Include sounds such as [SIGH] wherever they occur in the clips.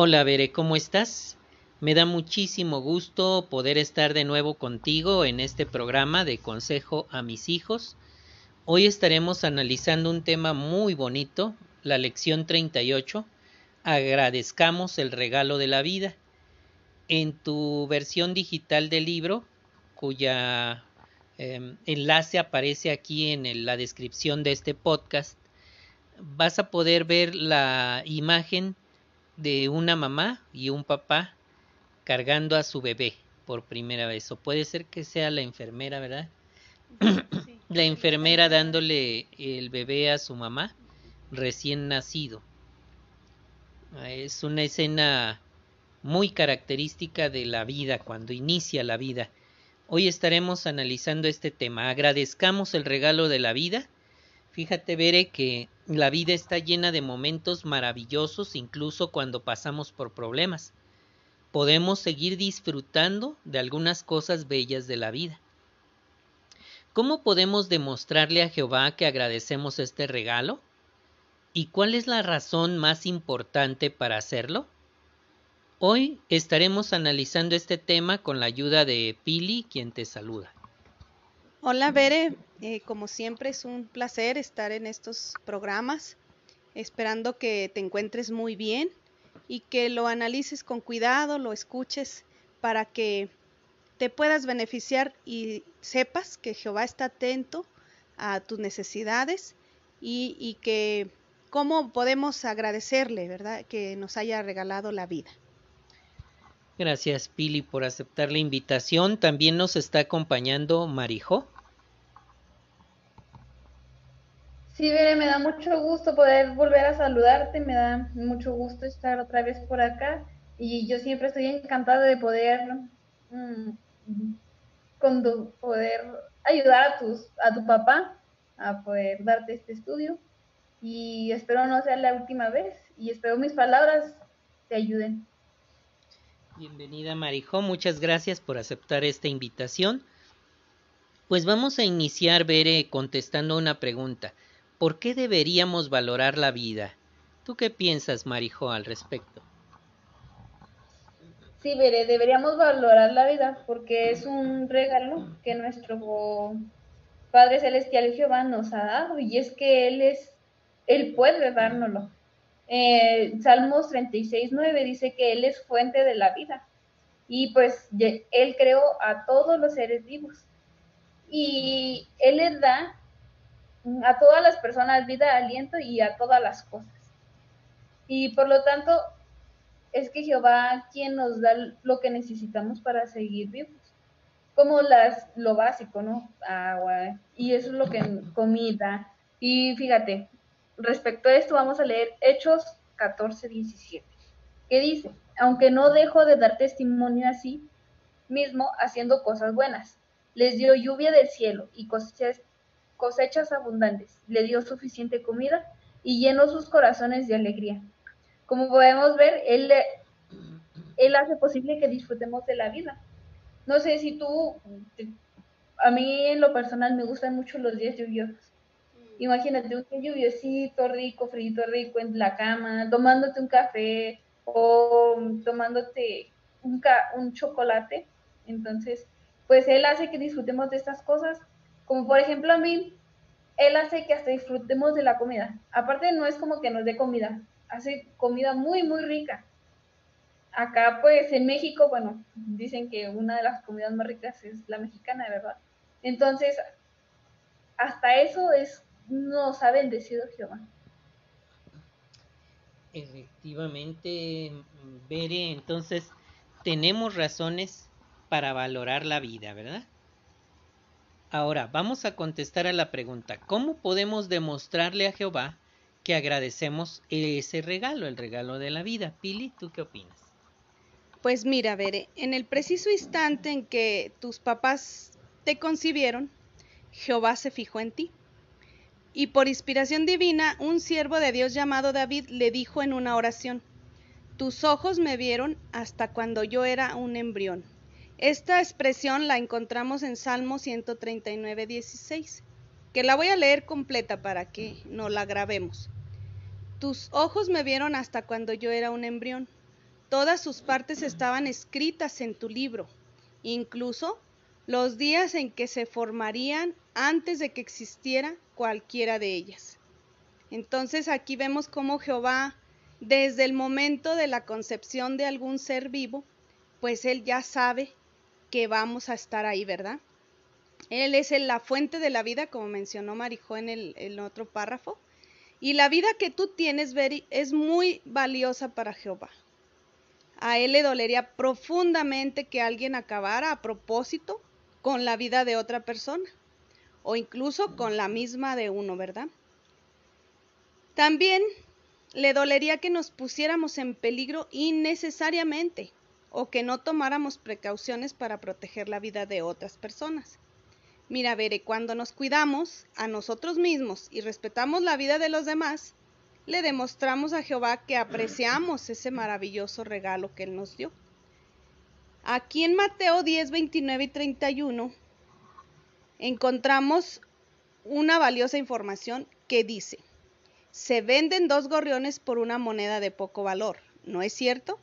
Hola, Bere, ¿cómo estás? Me da muchísimo gusto poder estar de nuevo contigo en este programa de Consejo a mis hijos. Hoy estaremos analizando un tema muy bonito, la lección 38, Agradezcamos el regalo de la vida. En tu versión digital del libro, cuya eh, enlace aparece aquí en la descripción de este podcast, vas a poder ver la imagen de una mamá y un papá cargando a su bebé por primera vez. O puede ser que sea la enfermera, ¿verdad? la enfermera dándole el bebé a su mamá recién nacido. Es una escena muy característica de la vida, cuando inicia la vida. Hoy estaremos analizando este tema. Agradezcamos el regalo de la vida. Fíjate, Bere, que la vida está llena de momentos maravillosos incluso cuando pasamos por problemas. Podemos seguir disfrutando de algunas cosas bellas de la vida. ¿Cómo podemos demostrarle a Jehová que agradecemos este regalo? ¿Y cuál es la razón más importante para hacerlo? Hoy estaremos analizando este tema con la ayuda de Pili, quien te saluda. Hola, Bere. Eh, como siempre es un placer estar en estos programas, esperando que te encuentres muy bien y que lo analices con cuidado, lo escuches para que te puedas beneficiar y sepas que Jehová está atento a tus necesidades y, y que cómo podemos agradecerle, ¿verdad? Que nos haya regalado la vida. Gracias, Pili, por aceptar la invitación. También nos está acompañando Marijo. Sí, Bere, me da mucho gusto poder volver a saludarte, me da mucho gusto estar otra vez por acá y yo siempre estoy encantada de poder, mm, poder ayudar a, tus, a tu papá a poder darte este estudio y espero no sea la última vez y espero mis palabras te ayuden. Bienvenida Marijo, muchas gracias por aceptar esta invitación. Pues vamos a iniciar, Bere, contestando una pregunta. ¿Por qué deberíamos valorar la vida? ¿Tú qué piensas, Marijo, al respecto? Sí, Bere, deberíamos valorar la vida porque es un regalo que nuestro Padre Celestial Jehová nos ha dado y es que Él es, Él puede dárnoslo. Eh, Salmos 36, 9 dice que Él es fuente de la vida. Y pues Él creó a todos los seres vivos. Y Él les da a todas las personas vida, aliento y a todas las cosas. Y por lo tanto, es que Jehová quien nos da lo que necesitamos para seguir vivos. Como las, lo básico, ¿no? Agua. Y eso es lo que comida. Y fíjate, respecto a esto vamos a leer Hechos 14, 17, que dice, aunque no dejo de dar testimonio así mismo haciendo cosas buenas, les dio lluvia del cielo y cosechas, cosechas abundantes, le dio suficiente comida y llenó sus corazones de alegría. Como podemos ver, él, él hace posible que disfrutemos de la vida. No sé si tú, a mí en lo personal me gustan mucho los días lluviosos Imagínate un lluviosito rico, frito rico en la cama, tomándote un café o tomándote un, un chocolate. Entonces, pues él hace que disfrutemos de estas cosas. Como por ejemplo a mí, él hace que hasta disfrutemos de la comida. Aparte no es como que nos dé comida, hace comida muy, muy rica. Acá pues en México, bueno, dicen que una de las comidas más ricas es la mexicana, ¿verdad? Entonces, hasta eso es nos ha bendecido Jehová. Efectivamente, Bere, entonces tenemos razones para valorar la vida, ¿verdad? Ahora, vamos a contestar a la pregunta, ¿cómo podemos demostrarle a Jehová que agradecemos ese regalo, el regalo de la vida? Pili, ¿tú qué opinas? Pues mira, Bere, en el preciso instante en que tus papás te concibieron, Jehová se fijó en ti y por inspiración divina, un siervo de Dios llamado David le dijo en una oración, Tus ojos me vieron hasta cuando yo era un embrión. Esta expresión la encontramos en Salmo 139, 16, que la voy a leer completa para que no la grabemos. Tus ojos me vieron hasta cuando yo era un embrión. Todas sus partes estaban escritas en tu libro, incluso los días en que se formarían antes de que existiera cualquiera de ellas. Entonces aquí vemos cómo Jehová, desde el momento de la concepción de algún ser vivo, pues él ya sabe que vamos a estar ahí, ¿verdad? Él es la fuente de la vida, como mencionó Marijó en el, otro párrafo. Y la vida que tú tienes, Beri, es muy valiosa para Jehová. A él le dolería profundamente que alguien acabara a propósito con la vida de otra persona o incluso con la misma de uno, ¿verdad? También le dolería que nos pusiéramos en peligro innecesariamente o que no tomáramos precauciones para proteger la vida de otras personas. Mira, Bere, cuando nos cuidamos a nosotros mismos y respetamos la vida de los demás, le demostramos a Jehová que apreciamos ese maravilloso regalo que Él nos dio. Aquí en Mateo 10, 29 y 31 encontramos una valiosa información que dice, se venden dos gorriones por una moneda de poco valor, ¿no es cierto?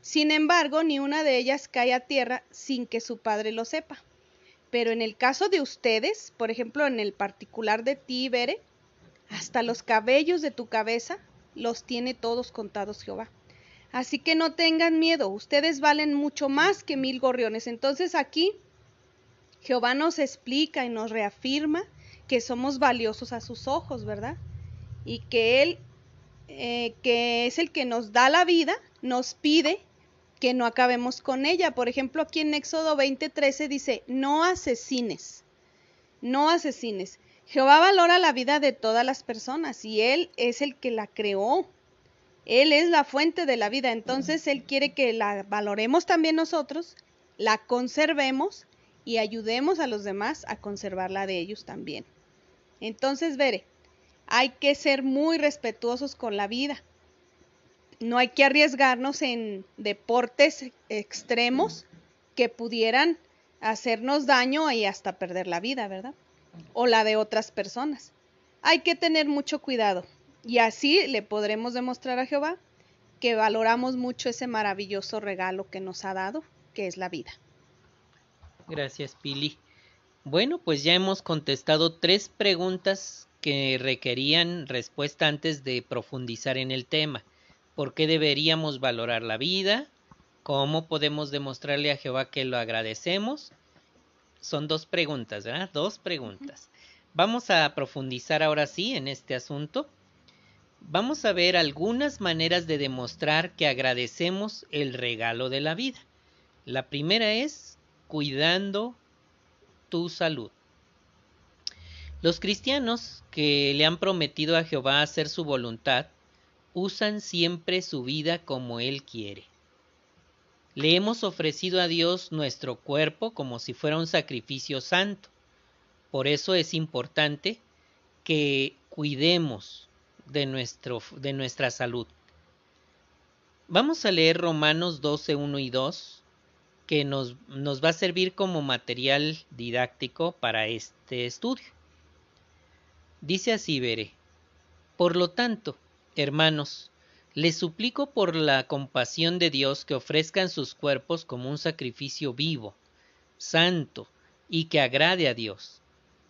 Sin embargo, ni una de ellas cae a tierra sin que su padre lo sepa. Pero en el caso de ustedes, por ejemplo, en el particular de ti, Bere, hasta los cabellos de tu cabeza los tiene todos contados Jehová. Así que no tengan miedo, ustedes valen mucho más que mil gorriones. Entonces aquí Jehová nos explica y nos reafirma que somos valiosos a sus ojos, ¿verdad? Y que Él, eh, que es el que nos da la vida, nos pide que no acabemos con ella. Por ejemplo, aquí en Éxodo 20:13 dice, no asesines, no asesines. Jehová valora la vida de todas las personas y Él es el que la creó. Él es la fuente de la vida, entonces Él quiere que la valoremos también nosotros, la conservemos y ayudemos a los demás a conservarla de ellos también. Entonces, veré, hay que ser muy respetuosos con la vida no hay que arriesgarnos en deportes extremos que pudieran hacernos daño y hasta perder la vida, ¿verdad? O la de otras personas. Hay que tener mucho cuidado y así le podremos demostrar a Jehová que valoramos mucho ese maravilloso regalo que nos ha dado, que es la vida. Gracias, Pili. Bueno, pues ya hemos contestado tres preguntas que requerían respuesta antes de profundizar en el tema por qué deberíamos valorar la vida, cómo podemos demostrarle a Jehová que lo agradecemos. Son dos preguntas, ¿verdad? Dos preguntas. Vamos a profundizar ahora sí en este asunto. Vamos a ver algunas maneras de demostrar que agradecemos el regalo de la vida. La primera es cuidando tu salud. Los cristianos que le han prometido a Jehová hacer su voluntad usan siempre su vida como Él quiere. Le hemos ofrecido a Dios nuestro cuerpo como si fuera un sacrificio santo. Por eso es importante que cuidemos de, nuestro, de nuestra salud. Vamos a leer Romanos 12, 1 y 2, que nos, nos va a servir como material didáctico para este estudio. Dice así, veré. Por lo tanto, Hermanos, les suplico por la compasión de Dios que ofrezcan sus cuerpos como un sacrificio vivo, santo y que agrade a Dios.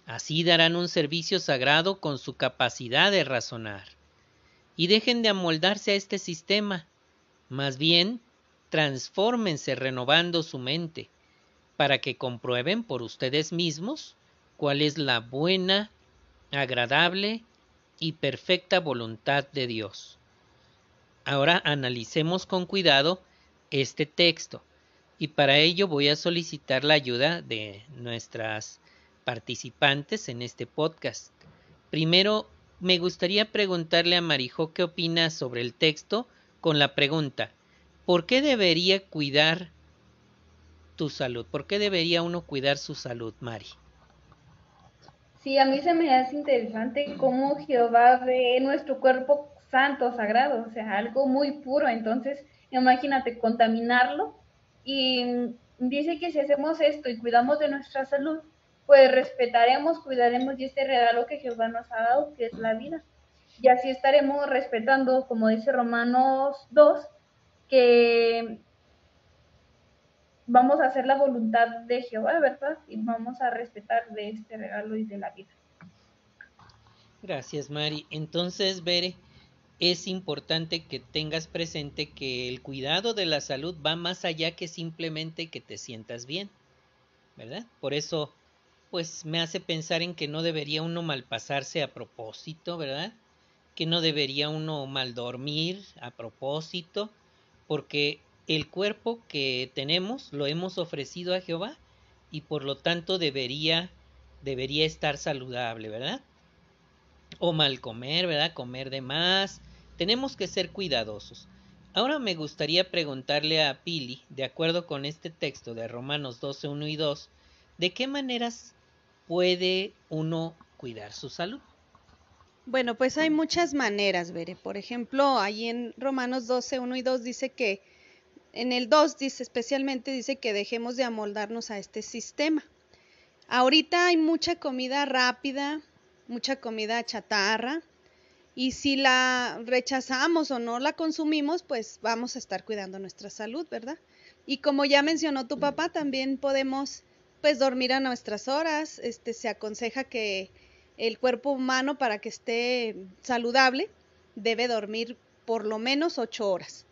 Así darán un servicio sagrado con su capacidad de razonar. Y dejen de amoldarse a este sistema. Más bien, transfórmense renovando su mente, para que comprueben por ustedes mismos cuál es la buena, agradable y perfecta voluntad de Dios. Ahora analicemos con cuidado este texto y para ello voy a solicitar la ayuda de nuestras participantes en este podcast. Primero, me gustaría preguntarle a Marijo qué opina sobre el texto con la pregunta, ¿por qué debería cuidar tu salud? ¿Por qué debería uno cuidar su salud, Mari? Sí, a mí se me hace interesante cómo Jehová ve nuestro cuerpo santo, sagrado, o sea, algo muy puro. Entonces, imagínate contaminarlo y dice que si hacemos esto y cuidamos de nuestra salud, pues respetaremos, cuidaremos de este regalo que Jehová nos ha dado, que es la vida. Y así estaremos respetando, como dice Romanos 2, que vamos a hacer la voluntad de Jehová, ¿verdad? Y vamos a respetar de este regalo y de la vida. Gracias, Mari. Entonces, Bere, es importante que tengas presente que el cuidado de la salud va más allá que simplemente que te sientas bien, ¿verdad? Por eso, pues me hace pensar en que no debería uno malpasarse a propósito, ¿verdad? Que no debería uno mal dormir a propósito, porque el cuerpo que tenemos lo hemos ofrecido a Jehová y por lo tanto debería debería estar saludable, ¿verdad? O mal comer, ¿verdad? Comer de más. Tenemos que ser cuidadosos. Ahora me gustaría preguntarle a Pili, de acuerdo con este texto de Romanos 12, 1 y 2, ¿de qué maneras puede uno cuidar su salud? Bueno, pues hay muchas maneras, Bere. Por ejemplo, ahí en Romanos 12, 1 y 2 dice que en el 2 dice especialmente dice que dejemos de amoldarnos a este sistema. Ahorita hay mucha comida rápida, mucha comida chatarra, y si la rechazamos o no la consumimos, pues vamos a estar cuidando nuestra salud, ¿verdad? Y como ya mencionó tu papá, también podemos pues dormir a nuestras horas. Este se aconseja que el cuerpo humano para que esté saludable debe dormir por lo menos ocho horas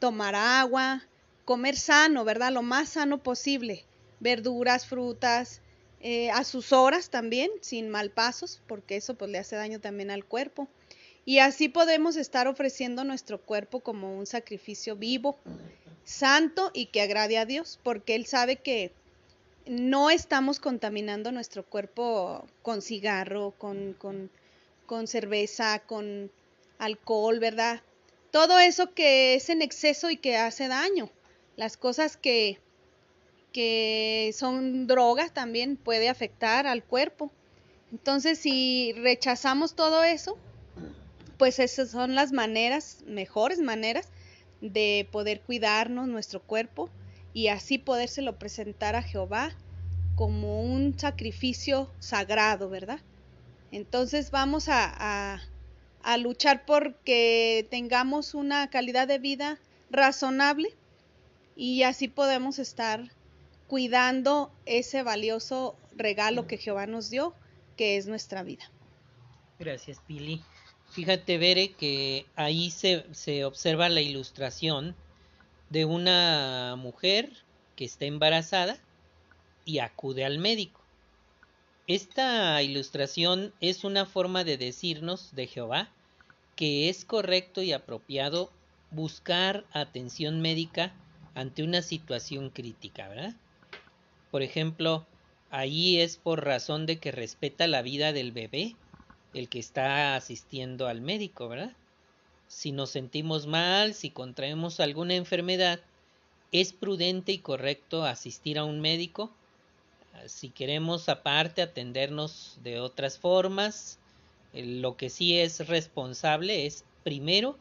tomar agua, comer sano, ¿verdad? Lo más sano posible, verduras, frutas, eh, a sus horas también, sin malpasos, porque eso pues le hace daño también al cuerpo. Y así podemos estar ofreciendo nuestro cuerpo como un sacrificio vivo, santo y que agrade a Dios, porque Él sabe que no estamos contaminando nuestro cuerpo con cigarro, con, con, con cerveza, con alcohol, ¿verdad? Todo eso que es en exceso y que hace daño. Las cosas que, que son drogas también puede afectar al cuerpo. Entonces, si rechazamos todo eso, pues esas son las maneras, mejores maneras de poder cuidarnos nuestro cuerpo y así podérselo presentar a Jehová como un sacrificio sagrado, ¿verdad? Entonces vamos a, a luchar porque tengamos una calidad de vida razonable y así podemos estar cuidando ese valioso regalo que Jehová nos dio, que es nuestra vida. Gracias, Pili. Fíjate, Bere, que ahí se, se observa la ilustración de una mujer que está embarazada y acude al médico. Esta ilustración es una forma de decirnos de Jehová que es correcto y apropiado buscar atención médica ante una situación crítica, ¿verdad? Por ejemplo, ahí es por razón de que respeta la vida del bebé, el que está asistiendo al médico, ¿verdad? Si nos sentimos mal, si contraemos alguna enfermedad, es prudente y correcto asistir a un médico si queremos aparte atendernos de otras formas, eh, lo que sí es responsable es primero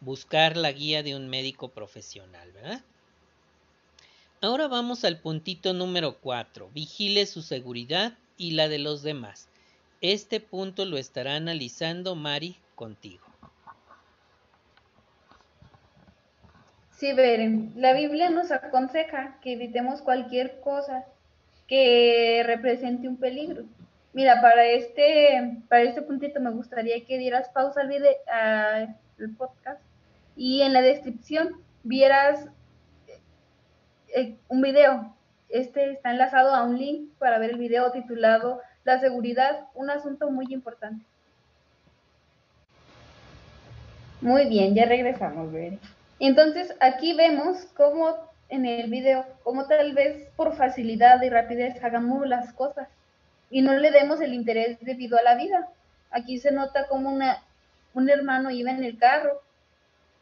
buscar la guía de un médico profesional, ¿verdad? Ahora vamos al puntito número 4. Vigile su seguridad y la de los demás. Este punto lo estará analizando Mari contigo. Sí, Beren, la Biblia nos aconseja que evitemos cualquier cosa que represente un peligro. Mira, para este, para este puntito me gustaría que dieras pausa al video, al podcast y en la descripción vieras eh, un video. Este está enlazado a un link para ver el video titulado La seguridad, un asunto muy importante. Muy bien, ya regresamos, Bere. Entonces, aquí vemos cómo en el video cómo tal vez por facilidad y rapidez hagamos las cosas y no le demos el interés debido a la vida. Aquí se nota como una, un hermano iba en el carro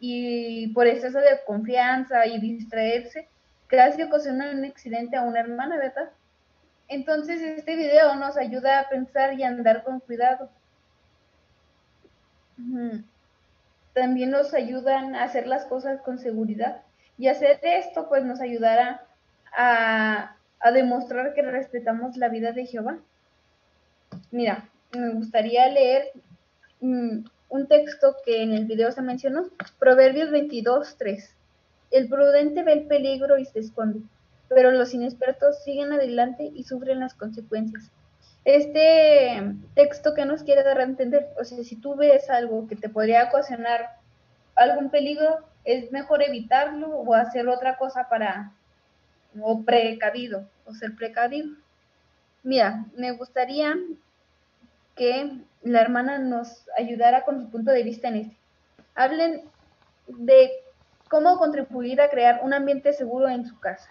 y por exceso de confianza y distraerse, casi ocasionó un accidente a una hermana, ¿verdad? Entonces este video nos ayuda a pensar y andar con cuidado. También nos ayudan a hacer las cosas con seguridad. Y hacer esto pues nos ayudará a, demostrar que respetamos la vida de Jehová. Mira, me gustaría leer mm, un texto que en el video se mencionó, Proverbios 22, 3. El prudente ve el peligro y se esconde, pero los inexpertos siguen adelante y sufren las consecuencias. Este texto que nos quiere dar a entender, o sea, si tú ves algo que te podría ocasionar algún peligro, es mejor evitarlo o hacer otra cosa para, o precavido, o ser precavido. Mira, me gustaría que la hermana nos ayudara con su punto de vista en este. Hablen de cómo contribuir a crear un ambiente seguro en su casa.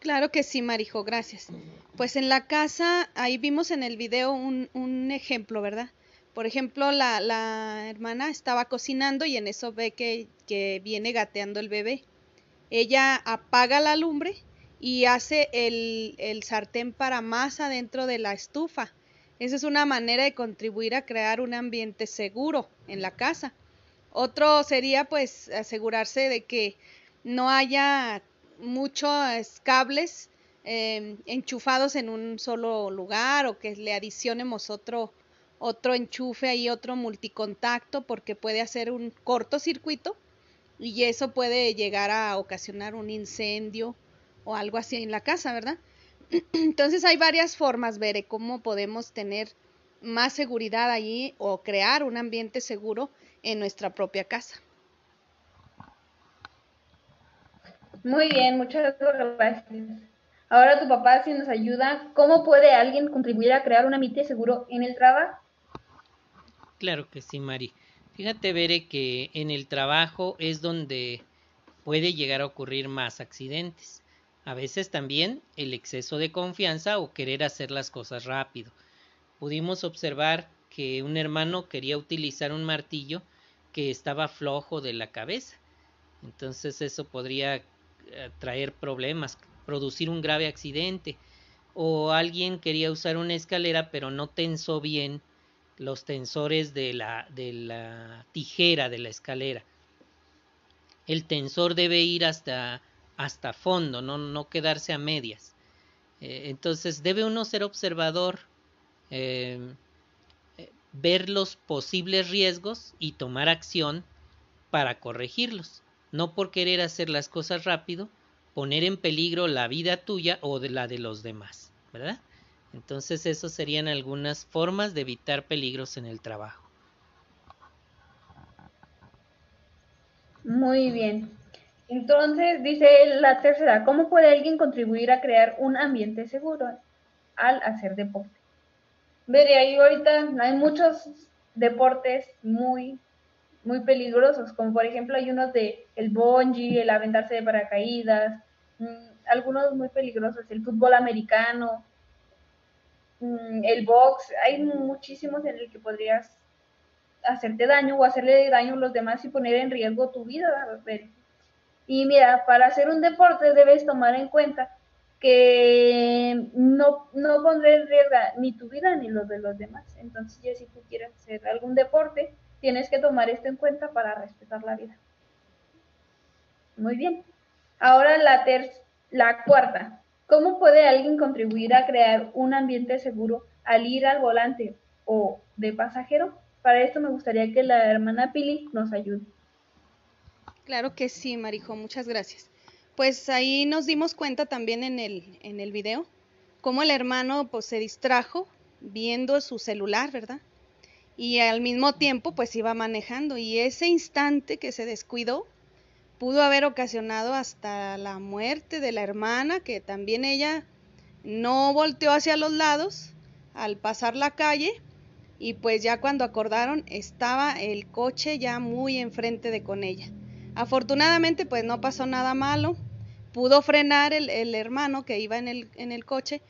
Claro que sí, Marijo, gracias. Pues en la casa, ahí vimos en el video un, un ejemplo, ¿verdad? Por ejemplo, la, la, hermana estaba cocinando y en eso ve que, que viene gateando el bebé. Ella apaga la lumbre y hace el, el sartén para más adentro de la estufa. Esa es una manera de contribuir a crear un ambiente seguro en la casa. Otro sería pues asegurarse de que no haya muchos cables eh, enchufados en un solo lugar o que le adicionemos otro, otro enchufe y otro multicontacto porque puede hacer un cortocircuito y eso puede llegar a ocasionar un incendio o algo así en la casa, ¿verdad? [CLEARS THROAT] Entonces hay varias formas, Veré, cómo podemos tener más seguridad allí o crear un ambiente seguro en nuestra propia casa. Muy bien, muchas gracias. Ahora tu papá si nos ayuda, ¿cómo puede alguien contribuir a crear un ambiente seguro en el trabajo? Claro que sí, Mari. Fíjate, Veré, que en el trabajo es donde puede llegar a ocurrir más accidentes. A veces también el exceso de confianza o querer hacer las cosas rápido. Pudimos observar que un hermano quería utilizar un martillo que estaba flojo de la cabeza. Entonces eso podría eh, traer problemas, producir un grave accidente. O alguien quería usar una escalera pero no tensó bien los tensores de la, de la tijera de la escalera. El tensor debe ir hasta hasta fondo, no, no quedarse a medias. Eh, entonces debe uno ser observador, eh, eh, ver los posibles riesgos y tomar acción para corregirlos. No por querer hacer las cosas rápido, poner en peligro la vida tuya o de la de los demás, ¿verdad? Entonces, eso serían algunas formas de evitar peligros en el trabajo. Muy bien. Entonces, dice la tercera, ¿cómo puede alguien contribuir a crear un ambiente seguro al hacer deporte? Veré, ahí ahorita hay muchos deportes muy, muy peligrosos, como por ejemplo hay unos de el bungee, el aventarse de paracaídas, mm, algunos muy peligrosos, el fútbol americano, el box, hay muchísimos en el que podrías hacerte daño o hacerle daño a los demás y poner en riesgo tu vida. Y mira, para hacer un deporte debes tomar en cuenta que no, no pondré en riesgo ni tu vida ni los de los demás. Entonces, ya si tú quieres hacer algún deporte, tienes que tomar esto en cuenta para respetar la vida. Muy bien. Ahora la, ter la cuarta. ¿Cómo puede alguien contribuir a crear un ambiente seguro al ir al volante o de pasajero? Para esto me gustaría que la hermana Pili nos ayude. Claro que sí, Marijo, muchas gracias. Pues ahí nos dimos cuenta también en el, en el video cómo el hermano pues se distrajo viendo su celular, ¿verdad? Y al mismo tiempo pues iba manejando y ese instante que se descuidó pudo haber ocasionado hasta la muerte de la hermana, que también ella no volteó hacia los lados al pasar la calle y pues ya cuando acordaron estaba el coche ya muy enfrente de con ella. Afortunadamente, pues no pasó nada malo. Pudo frenar el, hermano que iba en el, en el coche,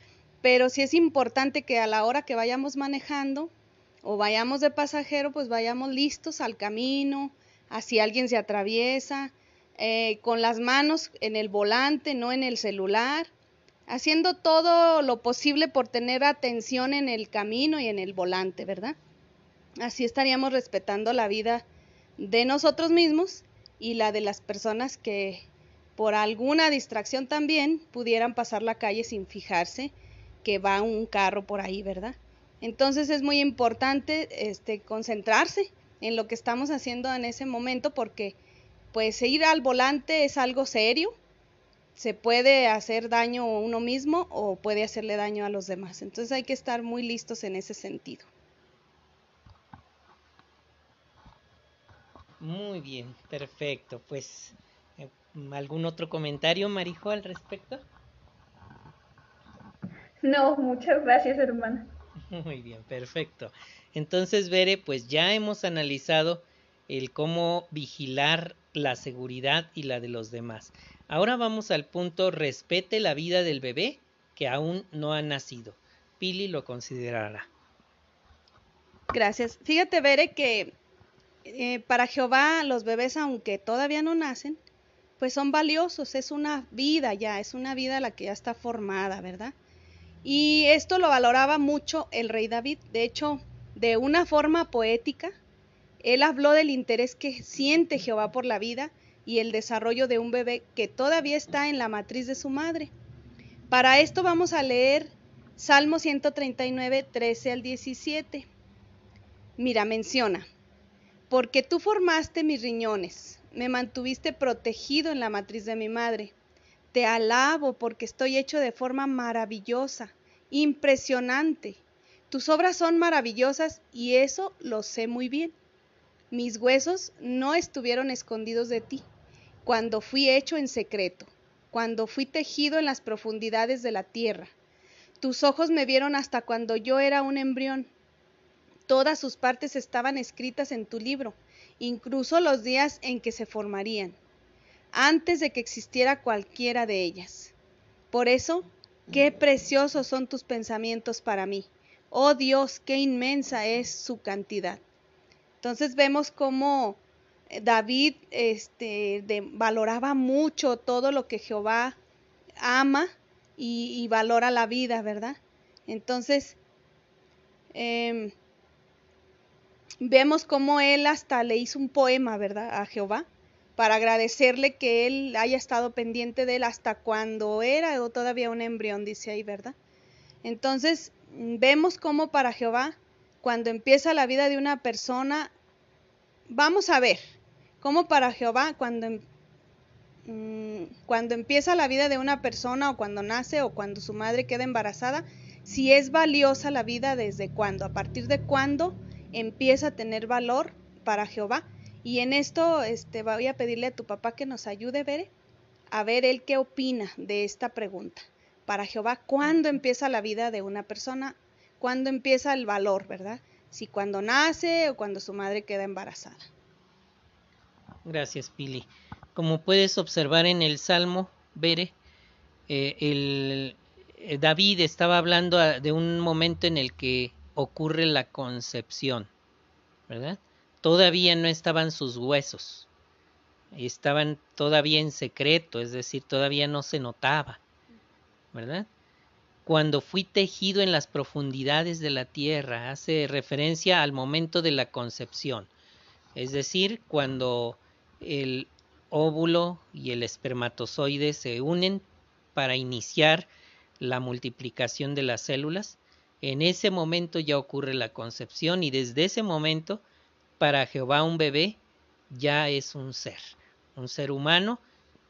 pero sí es importante que a la hora que vayamos manejando o vayamos de pasajero, pues vayamos listos al camino, así alguien se atraviesa, eh, con las manos en el volante, no en el celular, haciendo todo lo posible por tener atención en el camino y en el volante, ¿verdad? Así estaríamos respetando la vida de nosotros mismos y la de las personas que por alguna distracción también pudieran pasar la calle sin fijarse que va un carro por ahí, ¿verdad? Entonces es muy importante este, concentrarse en lo que estamos haciendo en ese momento porque pues ir al volante es algo serio, se puede hacer daño a uno mismo o puede hacerle daño a los demás. Entonces hay que estar muy listos en ese sentido. Muy bien, perfecto. Pues, eh, ¿algún otro comentario, Marijo, al respecto? No, muchas gracias, hermana. [LAUGHS] Muy bien, perfecto. Entonces, Bere, pues ya hemos analizado el cómo vigilar la seguridad y la de los demás. Ahora vamos al punto respete la vida del bebé que aún no ha nacido. Pili lo considerará. Gracias. Fíjate, Bere, que eh, para Jehová los bebés, aunque todavía no nacen, pues son valiosos, es una vida ya, es una vida la que ya está formada, ¿verdad? Y esto lo valoraba mucho el rey David. De hecho, de una forma poética, él habló del interés que siente Jehová por la vida y el desarrollo de un bebé que todavía está en la matriz de su madre. Para esto vamos a leer Salmo 139, 13 al 17. Mira, menciona, porque tú formaste mis riñones, me mantuviste protegido en la matriz de mi madre. Te alabo porque estoy hecho de forma maravillosa, impresionante. Tus obras son maravillosas y eso lo sé muy bien. Mis huesos no estuvieron escondidos de ti, cuando fui hecho en secreto, cuando fui tejido en las profundidades de la tierra. Tus ojos me vieron hasta cuando yo era un embrión. Todas sus partes estaban escritas en tu libro, incluso los días en que se formarían, antes de que existiera cualquiera de ellas. Por eso, qué preciosos son tus pensamientos para mí. Oh Dios, qué inmensa es su cantidad. Entonces vemos cómo eh, David este, valoraba mucho todo lo que Jehová ama y, valora la vida, ¿verdad? Entonces, em, vemos cómo él hasta le hizo un poema, ¿verdad? A Jehová, para agradecerle que él haya estado pendiente de él hasta cuando era o todavía un embrión, dice ahí, ¿verdad? Entonces, vemos cómo para Jehová, cuando empieza la vida de una persona, vamos a ver, cómo para Jehová, cuando, em, mm, cuando empieza la vida de una persona o cuando nace o cuando su madre queda embarazada, si es valiosa la vida desde cuándo, a partir de cuándo empieza a tener valor para Jehová. Y en esto este, voy a pedirle a tu papá que nos ayude, Bere, a ver él qué opina de esta pregunta. Para Jehová, ¿cuándo empieza la vida de una persona? ¿Cuándo empieza el valor, verdad? Si cuando nace o cuando su madre queda embarazada. Gracias, Pili. Como puedes observar en el Salmo, Bere, eh, el, eh, David estaba hablando ah, de un momento en el que ocurre la concepción, ¿verdad? Todavía no estaban sus huesos, estaban todavía en secreto, es decir, todavía no se notaba, ¿verdad? Cuando fui tejido en las profundidades de la tierra, hace referencia al momento de la concepción, es decir, cuando el óvulo y el espermatozoide se unen para iniciar la multiplicación de las células en ese momento ya ocurre la concepción y desde ese momento para Jehová un bebé ya es un ser, un ser humano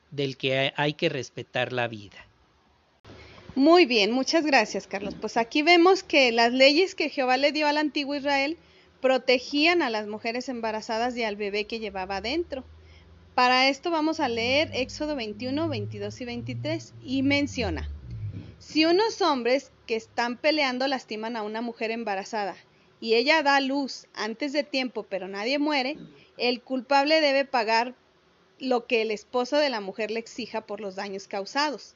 del que hay que respetar la vida. Muy bien, muchas gracias Carlos. Pues aquí vemos que las leyes que Jehová le dio al antiguo Israel protegían a las mujeres embarazadas y al bebé que llevaba adentro. Para esto vamos a leer Éxodo 21, 22 y 23 y menciona, si unos hombres que están peleando lastiman a una mujer embarazada y ella da luz antes de tiempo pero nadie muere, el culpable debe pagar lo que el esposo de la mujer le exija por los daños causados.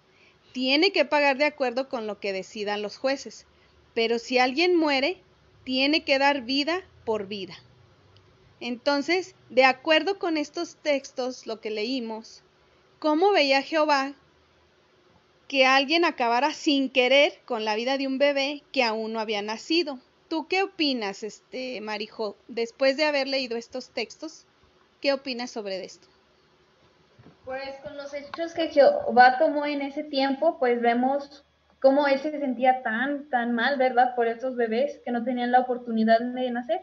Tiene que pagar de acuerdo con lo que decidan los jueces. Pero si alguien muere, tiene que dar vida por vida. Entonces, de acuerdo con estos textos, lo que leímos, ¿cómo veía Jehová que alguien acabara sin querer con la vida de un bebé que aún no había nacido. ¿Tú qué opinas, este Marijo, después de haber leído estos textos? ¿Qué opinas sobre esto? Pues con los hechos que Jehová tomó en ese tiempo, pues vemos cómo él se sentía tan, tan mal, ¿verdad? Por esos bebés que no tenían la oportunidad de nacer.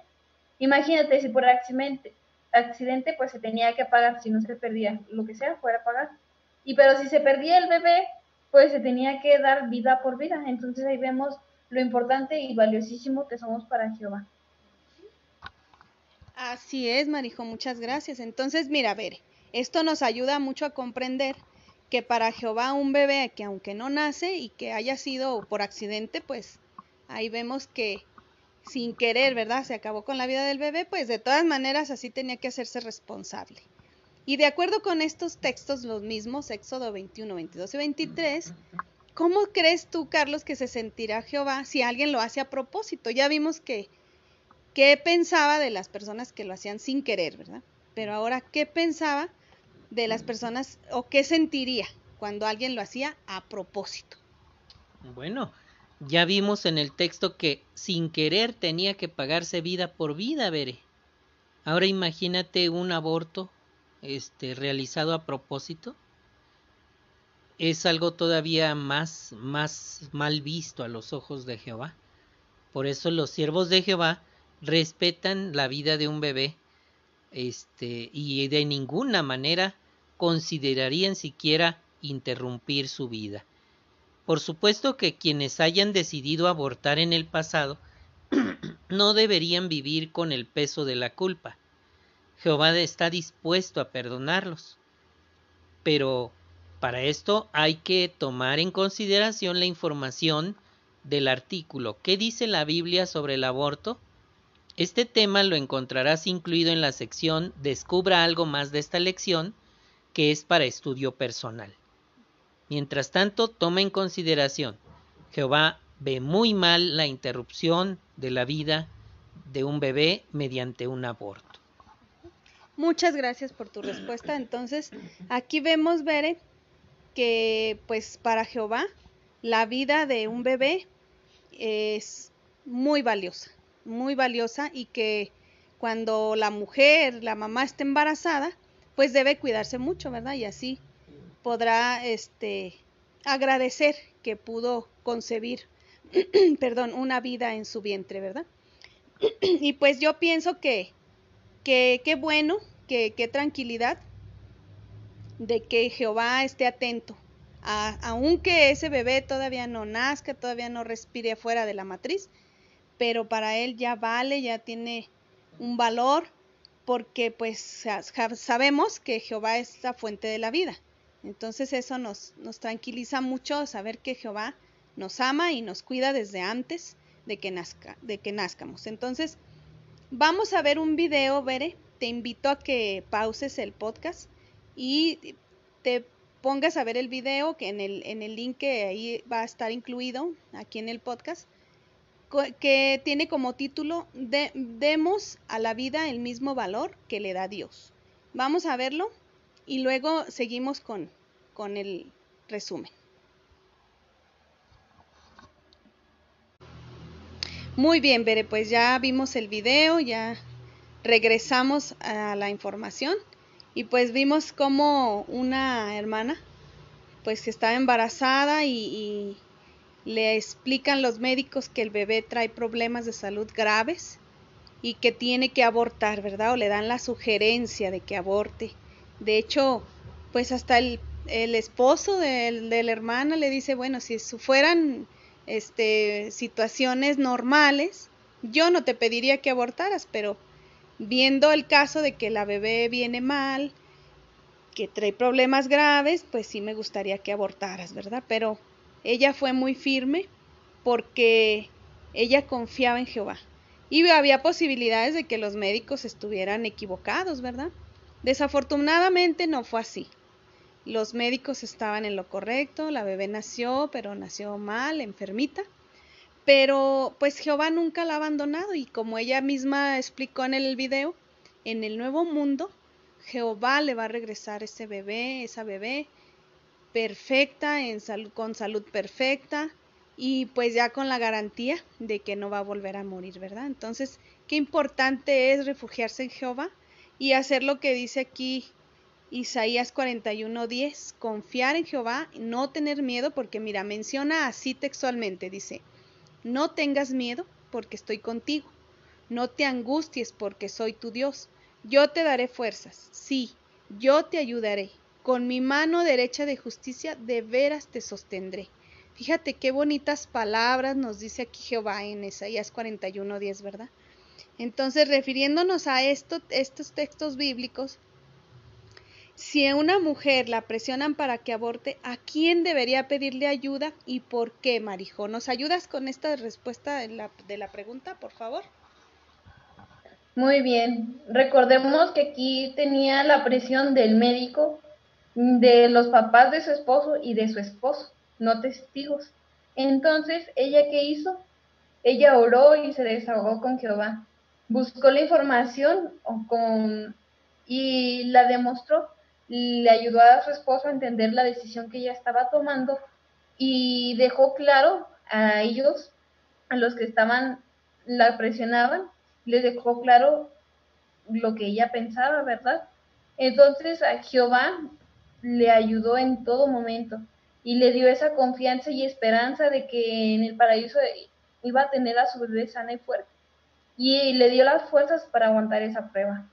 Imagínate si por accidente, accidente, pues se tenía que pagar, si no se perdía lo que sea, fuera a pagar. Y pero si se perdía el bebé, pues se tenía que dar vida por vida. Entonces ahí vemos lo importante y valiosísimo que somos para Jehová. Así es, Marijo, muchas gracias. Entonces, mira, a ver, esto nos ayuda mucho a comprender que para Jehová un bebé que aunque no nace y que haya sido por accidente, pues ahí vemos que sin querer, ¿verdad? Se acabó con la vida del bebé, pues de todas maneras así tenía que hacerse responsable. Y de acuerdo con estos textos, los mismos, Éxodo 21, 22 y 23, ¿cómo crees tú, Carlos, que se sentirá Jehová si alguien lo hace a propósito? Ya vimos que, ¿qué pensaba de las personas que lo hacían sin querer, ¿verdad? Pero ahora, ¿qué pensaba de las personas o qué sentiría cuando alguien lo hacía a propósito? Bueno, ya vimos en el texto que sin querer tenía que pagarse vida por vida, veré. Ahora imagínate un aborto este, realizado a propósito, es algo todavía más, más mal visto a los ojos de Jehová. Por eso los siervos de Jehová respetan la vida de un bebé este, y de ninguna manera considerarían siquiera interrumpir su vida. Por supuesto que quienes hayan decidido abortar en el pasado [CLEARS THROAT] no deberían vivir con el peso de la culpa. Jehová está dispuesto a perdonarlos. Pero para esto hay que tomar en consideración la información del artículo ¿Qué dice la Biblia sobre el aborto? Este tema lo encontrarás incluido en la sección Descubra algo más de esta lección, que es para estudio personal. Mientras tanto, toma en consideración, Jehová ve muy mal la interrupción de la vida de un bebé mediante un aborto. Muchas gracias por tu respuesta. Entonces, aquí vemos, Bere, que pues para Jehová la vida de un bebé es muy valiosa, muy valiosa y que cuando la mujer, la mamá está embarazada, pues debe cuidarse mucho, ¿verdad? Y así podrá este agradecer que pudo concebir, [CLEARS THROAT] perdón, una vida en su vientre, ¿verdad? [CLEARS THROAT] y pues yo pienso que que qué bueno, que qué tranquilidad de que Jehová esté atento, a, aunque ese bebé todavía no nazca, todavía no respire afuera de la matriz, pero para él ya vale, ya tiene un valor, porque pues sabemos que Jehová es la fuente de la vida. Entonces eso nos, nos tranquiliza mucho saber que Jehová nos ama y nos cuida desde antes de que, nazca, de que nazcamos. Entonces, Vamos a ver un video, Bere. Te invito a que pauses el podcast y te pongas a ver el video que en el, en el link que ahí va a estar incluido aquí en el podcast, que tiene como título Demos a la vida el mismo valor que le da Dios. Vamos a verlo y luego seguimos con, con el resumen. Muy bien, Bere, pues ya vimos el video, ya regresamos a la información y pues vimos como una hermana pues que estaba embarazada y, le explican los médicos que el bebé trae problemas de salud graves y que tiene que abortar, ¿verdad? O le dan la sugerencia de que aborte. De hecho, pues hasta el, el esposo de, de, la hermana le dice, bueno, si fueran este, situaciones normales, yo no te pediría que abortaras, pero viendo el caso de que la bebé viene mal, que trae problemas graves, pues sí me gustaría que abortaras, ¿verdad? Pero ella fue muy firme porque ella confiaba en Jehová. Y había posibilidades de que los médicos estuvieran equivocados, ¿verdad? Desafortunadamente no fue así. Los médicos estaban en lo correcto, la bebé nació, pero nació mal, enfermita. Pero pues Jehová nunca la ha abandonado y como ella misma explicó en el video, en el nuevo mundo, Jehová le va a regresar ese bebé, esa bebé perfecta, con salud perfecta y pues ya con la garantía de que no va a volver a morir, ¿verdad? Entonces, qué importante es refugiarse en Jehová y hacer lo que dice aquí Isaías 41:10, confiar en Jehová, no tener miedo, porque mira, menciona así textualmente, dice, no tengas miedo porque estoy contigo, no te angusties porque soy tu Dios, Yo te daré fuerzas, sí, yo te ayudaré. Con mi mano derecha de justicia de veras te sostendré. Fíjate qué bonitas palabras nos dice aquí Jehová en Isaías 41:10, ¿verdad? Entonces, refiriéndonos a estos textos bíblicos, si a una mujer la presionan para que aborte, ¿a quién debería pedirle ayuda y por qué, Marijo? ¿Nos ayudas con esta respuesta de la, de la pregunta, por favor? Muy bien. Recordemos que aquí tenía la presión del médico, de los papás de su esposo y de su esposo, no testigos. Entonces, ¿ella qué hizo? Ella oró y se desahogó con Jehová. Buscó la información con, y la demostró le ayudó a su esposo a entender la decisión que ella estaba tomando y dejó claro a ellos, a los que estaban, la presionaban, les dejó claro lo que ella pensaba, ¿verdad? Entonces a Jehová le ayudó en todo momento y le dio esa confianza y esperanza de que en el paraíso iba a tener a su bebé sana y fuerte. Y le dio las fuerzas para aguantar esa prueba.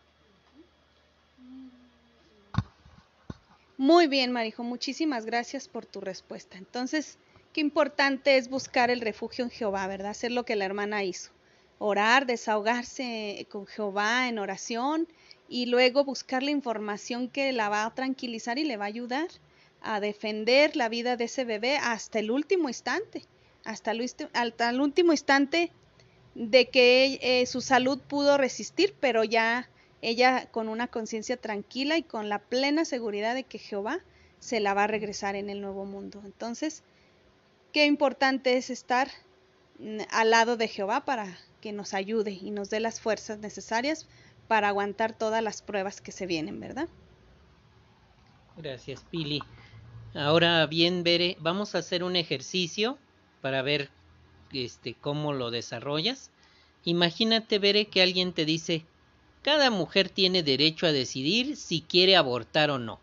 Muy bien, Marijo, muchísimas gracias por tu respuesta. Entonces, qué importante es buscar el refugio en Jehová, ¿verdad? Hacer lo que la hermana hizo. Orar, desahogarse con Jehová en oración y luego buscar la información que la va a tranquilizar y le va a ayudar a defender la vida de ese bebé hasta el último instante, hasta el, último instante de que eh, su salud pudo resistir, pero ya ella con una conciencia tranquila y con la plena seguridad de que Jehová se la va a regresar en el nuevo mundo. Entonces, qué importante es estar mm, al lado de Jehová para que nos ayude y nos dé las fuerzas necesarias para aguantar todas las pruebas que se vienen, ¿verdad? Gracias, Pili. Ahora bien, Bere, vamos a hacer un ejercicio para ver este, cómo lo desarrollas. Imagínate, Bere, que alguien te dice, cada mujer tiene derecho a decidir si quiere abortar o no.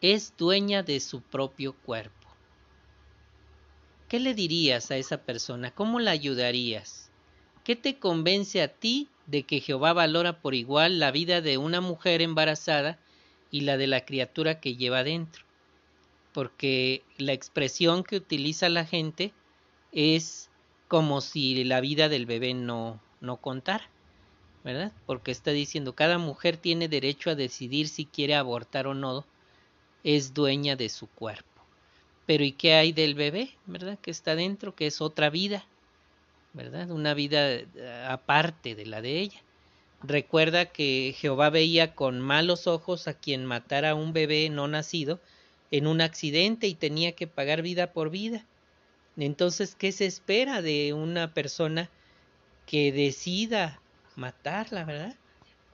Es dueña de su propio cuerpo. ¿Qué le dirías a esa persona? ¿Cómo la ayudarías? ¿Qué te convence a ti de que Jehová valora por igual la vida de una mujer embarazada y la de la criatura que lleva dentro? Porque la expresión que utiliza la gente es como si la vida del bebé no, no contara. ¿verdad? Porque está diciendo, cada mujer tiene derecho a decidir si quiere abortar o no, es dueña de su cuerpo. Pero ¿y qué hay del bebé, verdad? Que está dentro, que es otra vida, ¿verdad? Una vida eh, aparte de la de ella. Recuerda que Jehová veía con malos ojos a quien matara a un bebé no nacido en un accidente y tenía que pagar vida por vida. Entonces, ¿qué se espera de una persona que decida matarla, ¿verdad?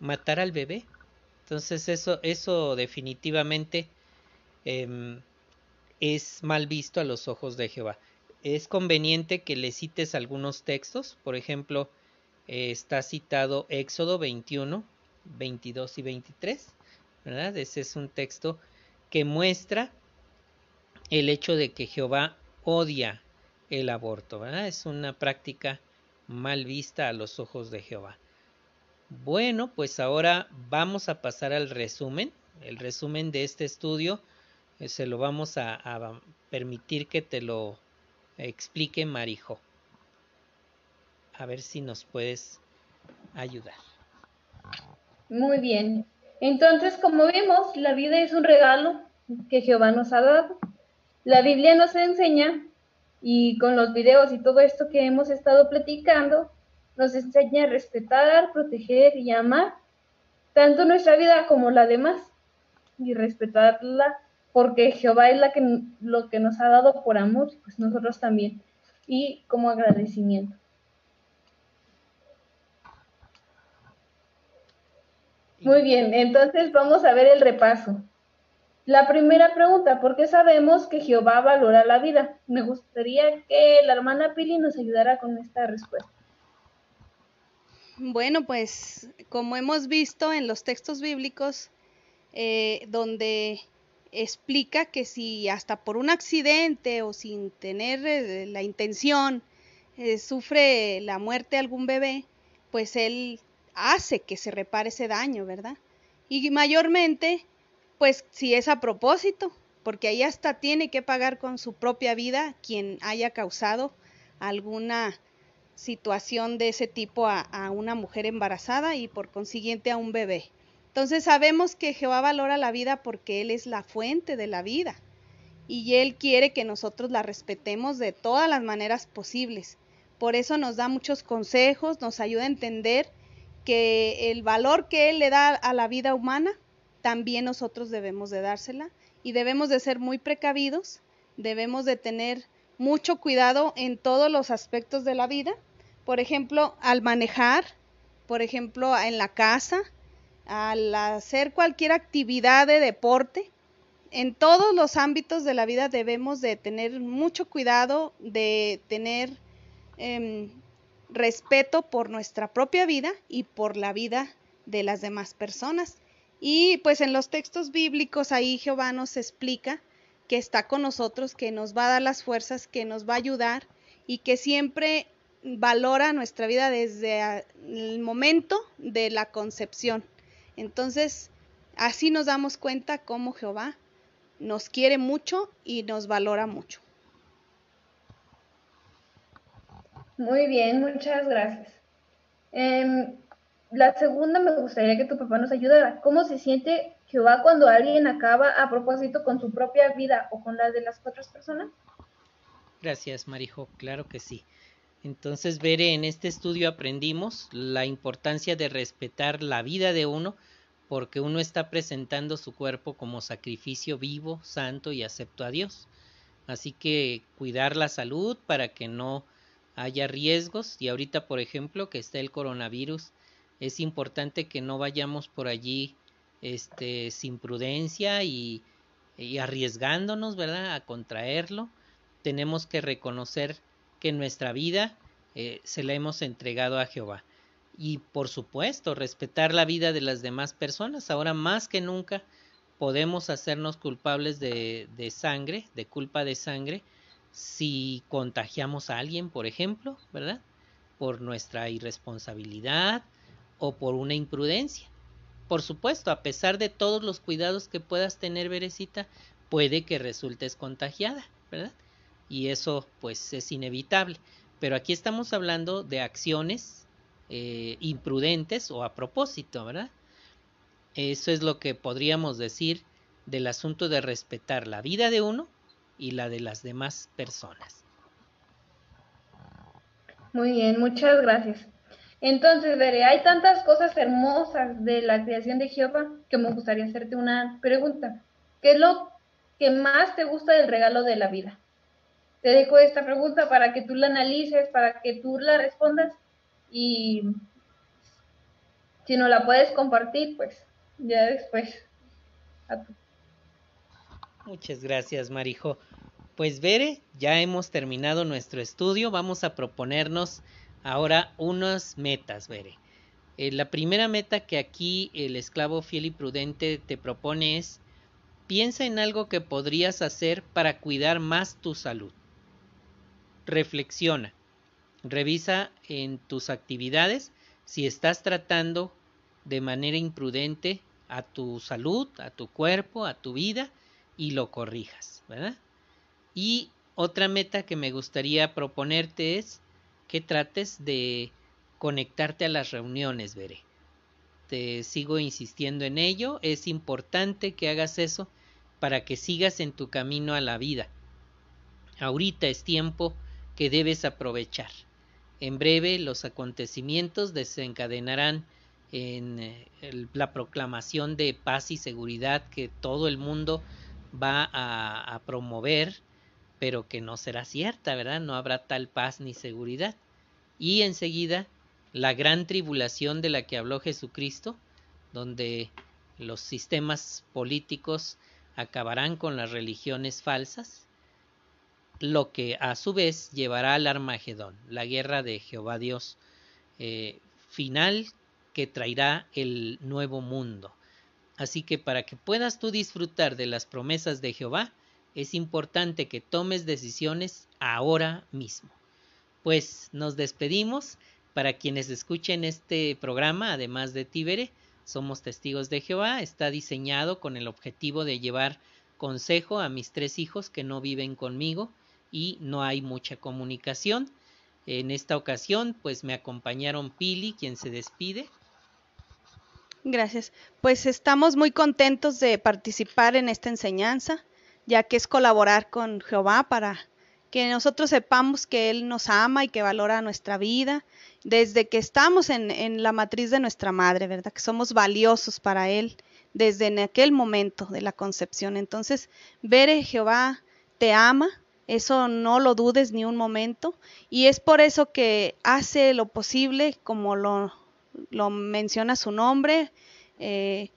Matar al bebé. Entonces eso, eso definitivamente em, es mal visto a los ojos de Jehová. Es conveniente que le cites algunos textos, por ejemplo, eh, está citado Éxodo 21, 22 y 23, ¿verdad? Ese es un texto que muestra el hecho de que Jehová odia el aborto, ¿verdad? Es una práctica mal vista a los ojos de Jehová. Bueno, pues ahora vamos a pasar al resumen. El resumen de este estudio eh, se lo vamos a, a, permitir que te lo explique Marijo. A ver si nos puedes ayudar. Muy bien. Entonces, como vemos, la vida es un regalo que Jehová nos ha dado. La Biblia nos enseña, y con los videos y todo esto que hemos estado platicando, nos enseña a respetar, proteger y amar tanto nuestra vida como la demás y respetarla porque Jehová es la que, lo que nos ha dado por amor, pues nosotros también, y como agradecimiento. Muy bien, entonces vamos a ver el repaso. La primera pregunta, ¿por qué sabemos que Jehová valora la vida? Me gustaría que la hermana Pili nos ayudara con esta respuesta. Bueno, pues como hemos visto en los textos bíblicos, eh, donde explica que si hasta por un accidente o sin tener eh, la intención eh, sufre la muerte algún bebé, pues él hace que se repare ese daño, ¿verdad? Y mayormente, pues si es a propósito, porque ahí hasta tiene que pagar con su propia vida quien haya causado alguna situación de ese tipo a, a, una mujer embarazada y por consiguiente a un bebé. Entonces sabemos que Jehová valora la vida porque Él es la fuente de la vida y Él quiere que nosotros la respetemos de todas las maneras posibles. Por eso nos da muchos consejos, nos ayuda a entender que el valor que Él le da a la vida humana, también nosotros debemos de dársela y debemos de ser muy precavidos, debemos de tener mucho cuidado en todos los aspectos de la vida, por ejemplo, al manejar, por ejemplo, en la casa, al hacer cualquier actividad de deporte, en todos los ámbitos de la vida debemos de tener mucho cuidado, de tener eh, respeto por nuestra propia vida y por la vida de las demás personas. Y pues en los textos bíblicos ahí Jehová nos explica que está con nosotros, que nos va a dar las fuerzas, que nos va a ayudar y que siempre valora nuestra vida desde el momento de la concepción. Entonces, así nos damos cuenta cómo Jehová nos quiere mucho y nos valora mucho. Muy bien, muchas gracias. Eh, la segunda me gustaría que tu papá nos ayudara. ¿Cómo se siente Jehová cuando alguien acaba a propósito con su propia vida o con la de las otras personas? Gracias, Marijo. Claro que sí. Entonces, Veré, en este estudio aprendimos la importancia de respetar la vida de uno porque uno está presentando su cuerpo como sacrificio vivo, santo y acepto a Dios. Así que cuidar la salud para que no haya riesgos. Y ahorita por ejemplo que está el coronavirus es importante que no vayamos por allí este sin prudencia y, y arriesgándonos verdad a contraerlo. Tenemos que reconocer que nuestra vida eh, se la hemos entregado a Jehová y por supuesto respetar la vida de las demás personas ahora más que nunca podemos hacernos culpables de, de sangre de culpa de sangre si contagiamos a alguien, por ejemplo, ¿verdad? Por nuestra irresponsabilidad o por una imprudencia. Por supuesto, a pesar de todos los cuidados que puedas tener, Berecita, puede que resultes contagiada, ¿verdad? Y eso pues es inevitable. Pero aquí estamos hablando de acciones eh, imprudentes o a propósito, ¿verdad? Eso es lo que podríamos decir del asunto de respetar la vida de uno y la de las demás personas. Muy bien, muchas gracias. Entonces, veré, hay tantas cosas hermosas de la creación de Jehová que me gustaría hacerte una pregunta. ¿Qué es lo que más te gusta del regalo de la vida? Te dejo esta pregunta para que tú la analices, para que tú la respondas y si no la puedes compartir, pues ya después. A tu Muchas gracias, Marijo. Pues Vere, ya hemos terminado nuestro estudio. Vamos a proponernos ahora unas metas, Vere. Eh, la primera meta que aquí el esclavo fiel y prudente te propone es piensa en algo que podrías hacer para cuidar más tu salud. Reflexiona. Revisa en tus actividades si estás tratando de manera imprudente a tu salud, a tu cuerpo, a tu vida y lo corrijas, ¿verdad? Y otra meta que me gustaría proponerte es que trates de conectarte a las reuniones, veré. Te sigo insistiendo en ello, es importante que hagas eso para que sigas en tu camino a la vida. Ahorita es tiempo que debes aprovechar. En breve los acontecimientos desencadenarán en eh, la proclamación de paz y seguridad que todo el mundo va a, a promover, pero que no será cierta, ¿verdad? No habrá tal paz ni seguridad. Y enseguida la gran tribulación de la que habló Jesucristo, donde los sistemas políticos acabarán con las religiones falsas, lo que a su vez llevará al Armagedón, la guerra de Jehová Dios eh, final que traerá el nuevo mundo. Así que para que puedas tú disfrutar de las promesas de Jehová, es importante que tomes decisiones ahora mismo. Pues nos despedimos. Para quienes escuchen este programa, además de Tíbere, somos testigos de Jehová, está diseñado con el objetivo de llevar consejo a mis tres hijos que no viven conmigo y no hay mucha comunicación. En esta ocasión, pues me acompañaron Pili, quien se despide. Gracias. Pues estamos muy contentos de participar en esta enseñanza, ya que es colaborar con Jehová para que nosotros sepamos que Él nos ama y que valora nuestra vida desde que estamos en, la matriz de nuestra madre, ¿verdad? Que somos valiosos para Él desde en aquel momento de la concepción. Entonces, ver Jehová te ama, eso no lo dudes ni un momento, y es por eso que hace lo posible, como lo, lo menciona su nombre, eh,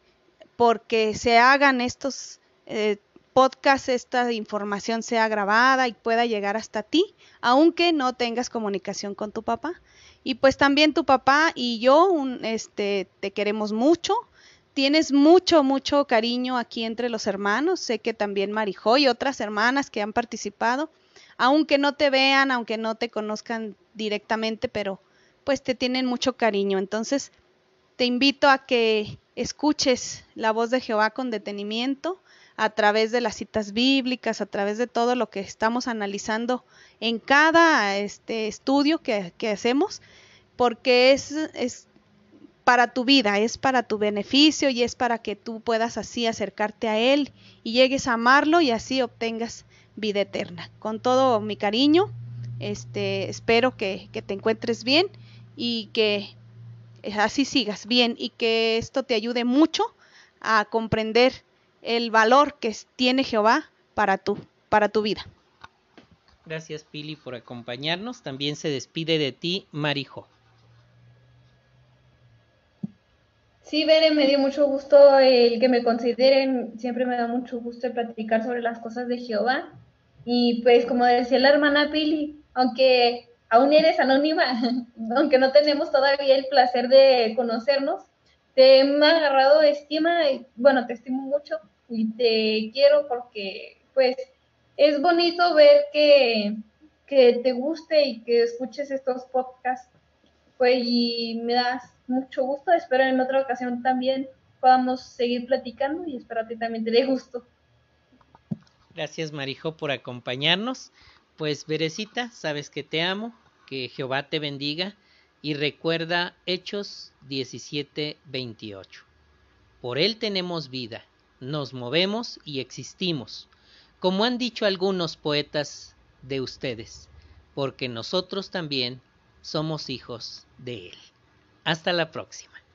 porque se hagan estos eh, podcasts, esta información sea grabada y pueda llegar hasta ti, aunque no tengas comunicación con tu papá. Y pues también tu papá y yo, este, te queremos mucho, tienes mucho, mucho cariño aquí entre los hermanos. Sé que también Marijó y otras hermanas que han participado, aunque no te vean, aunque no te conozcan directamente, pero pues te tienen mucho cariño. Entonces, te invito a que escuches la voz de Jehová con detenimiento a través de las citas bíblicas, a través de todo lo que estamos analizando en cada este estudio que, que hacemos, porque es, es para tu vida, es para tu beneficio y es para que tú puedas así acercarte a Él y llegues a amarlo y así obtengas vida eterna. Con todo mi cariño, este, espero que, te encuentres bien y que así sigas bien y que esto te ayude mucho a comprender el valor que tiene Jehová para tu, para tu vida. Gracias Pili por acompañarnos. También se despide de ti Marijo. Sí, Bere, me dio mucho gusto el que me consideren, siempre me da mucho gusto platicar sobre las cosas de Jehová. Y pues como decía la hermana Pili, aunque aún eres anónima, [LAUGHS] aunque no tenemos todavía el placer de conocernos, te he agarrado estima, y, bueno, te estimo mucho y te quiero porque pues es bonito ver que, que te guste y que escuches estos podcasts, pues y me das mucho gusto. Espero en otra ocasión también podamos seguir platicando y espero a ti también te dé gusto. Gracias Marijo por acompañarnos. Pues Berecita, sabes que te amo, que Jehová te bendiga y recuerda Hechos 17, 28. Por Él tenemos vida, nos movemos y existimos, como han dicho algunos poetas de ustedes, porque nosotros también somos hijos de Él. Hasta la próxima.